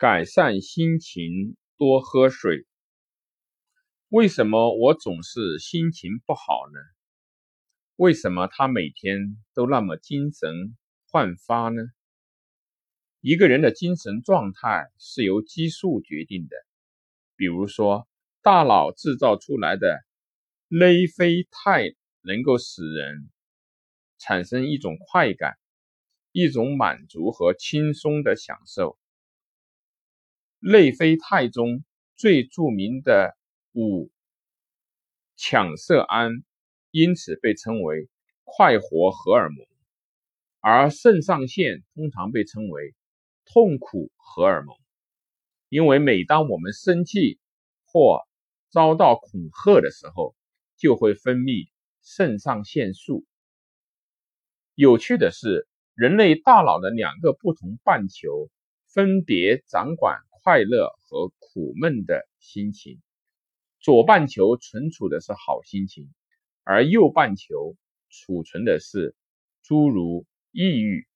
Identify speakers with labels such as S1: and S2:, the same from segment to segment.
S1: 改善心情，多喝水。为什么我总是心情不好呢？为什么他每天都那么精神焕发呢？一个人的精神状态是由激素决定的，比如说，大脑制造出来的内啡肽能够使人产生一种快感，一种满足和轻松的享受。内啡肽中最著名的五羟色胺，因此被称为快活荷尔蒙，而肾上腺通常被称为痛苦荷尔蒙，因为每当我们生气或遭到恐吓的时候，就会分泌肾上腺素。有趣的是，人类大脑的两个不同半球分别掌管。快乐和苦闷的心情，左半球存储的是好心情，而右半球储存的是诸如抑郁、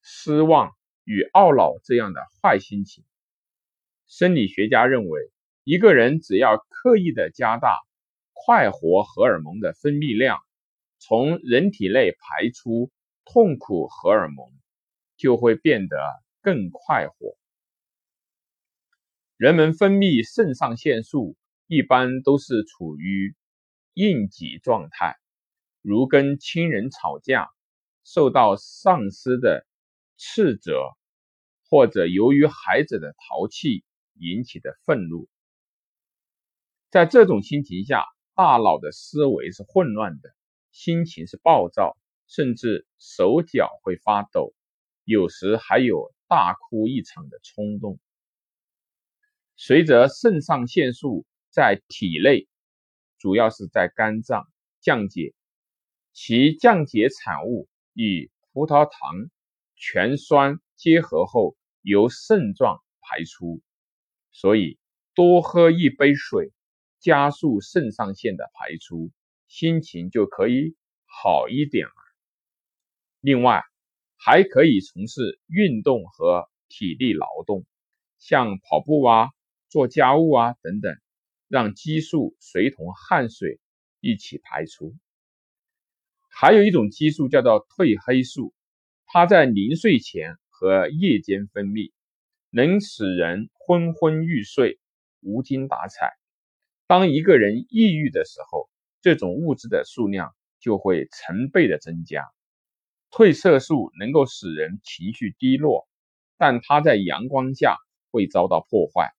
S1: 失望与懊恼这样的坏心情。生理学家认为，一个人只要刻意的加大快活荷尔蒙的分泌量，从人体内排出痛苦荷尔蒙，就会变得更快活。人们分泌肾上腺素一般都是处于应急状态，如跟亲人吵架、受到上司的斥责，或者由于孩子的淘气引起的愤怒。在这种心情下，大脑的思维是混乱的，心情是暴躁，甚至手脚会发抖，有时还有大哭一场的冲动。随着肾上腺素在体内，主要是在肝脏降解，其降解产物与葡萄糖醛酸结合后由肾脏排出，所以多喝一杯水，加速肾上腺的排出，心情就可以好一点了。另外，还可以从事运动和体力劳动，像跑步啊。做家务啊，等等，让激素随同汗水一起排出。还有一种激素叫做褪黑素，它在临睡前和夜间分泌，能使人昏昏欲睡、无精打采。当一个人抑郁的时候，这种物质的数量就会成倍的增加。褪色素能够使人情绪低落，但它在阳光下会遭到破坏。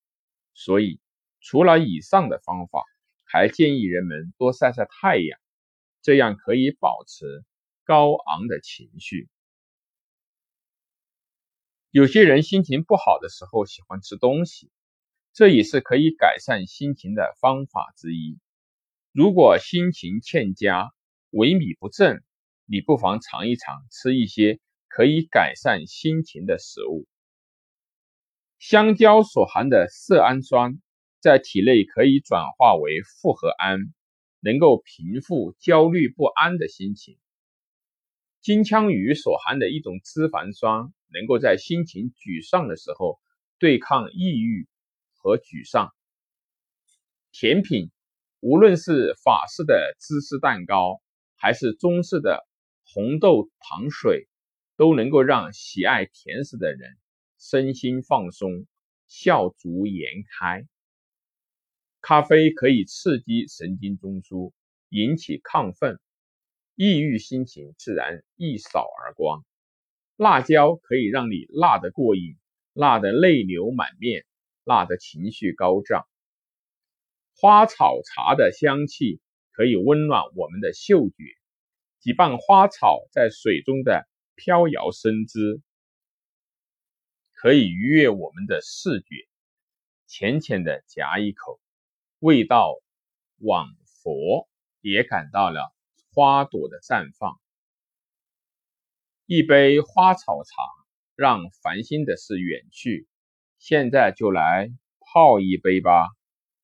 S1: 所以，除了以上的方法，还建议人们多晒晒太阳，这样可以保持高昂的情绪。有些人心情不好的时候喜欢吃东西，这也是可以改善心情的方法之一。如果心情欠佳、萎靡不振，你不妨尝一尝吃一些可以改善心情的食物。香蕉所含的色氨酸在体内可以转化为复合胺，能够平复焦虑不安的心情。金枪鱼所含的一种脂肪酸，能够在心情沮丧的时候对抗抑郁和沮丧。甜品，无论是法式的芝士蛋糕，还是中式的红豆糖水，都能够让喜爱甜食的人。身心放松，笑逐颜开。咖啡可以刺激神经中枢，引起亢奋，抑郁心情自然一扫而光。辣椒可以让你辣得过瘾，辣得泪流满面，辣得情绪高涨。花草茶的香气可以温暖我们的嗅觉，几瓣花草在水中的飘摇生姿。可以愉悦我们的视觉，浅浅的夹一口，味道往佛也感到了花朵的绽放。一杯花草茶，让烦心的事远去。现在就来泡一杯吧。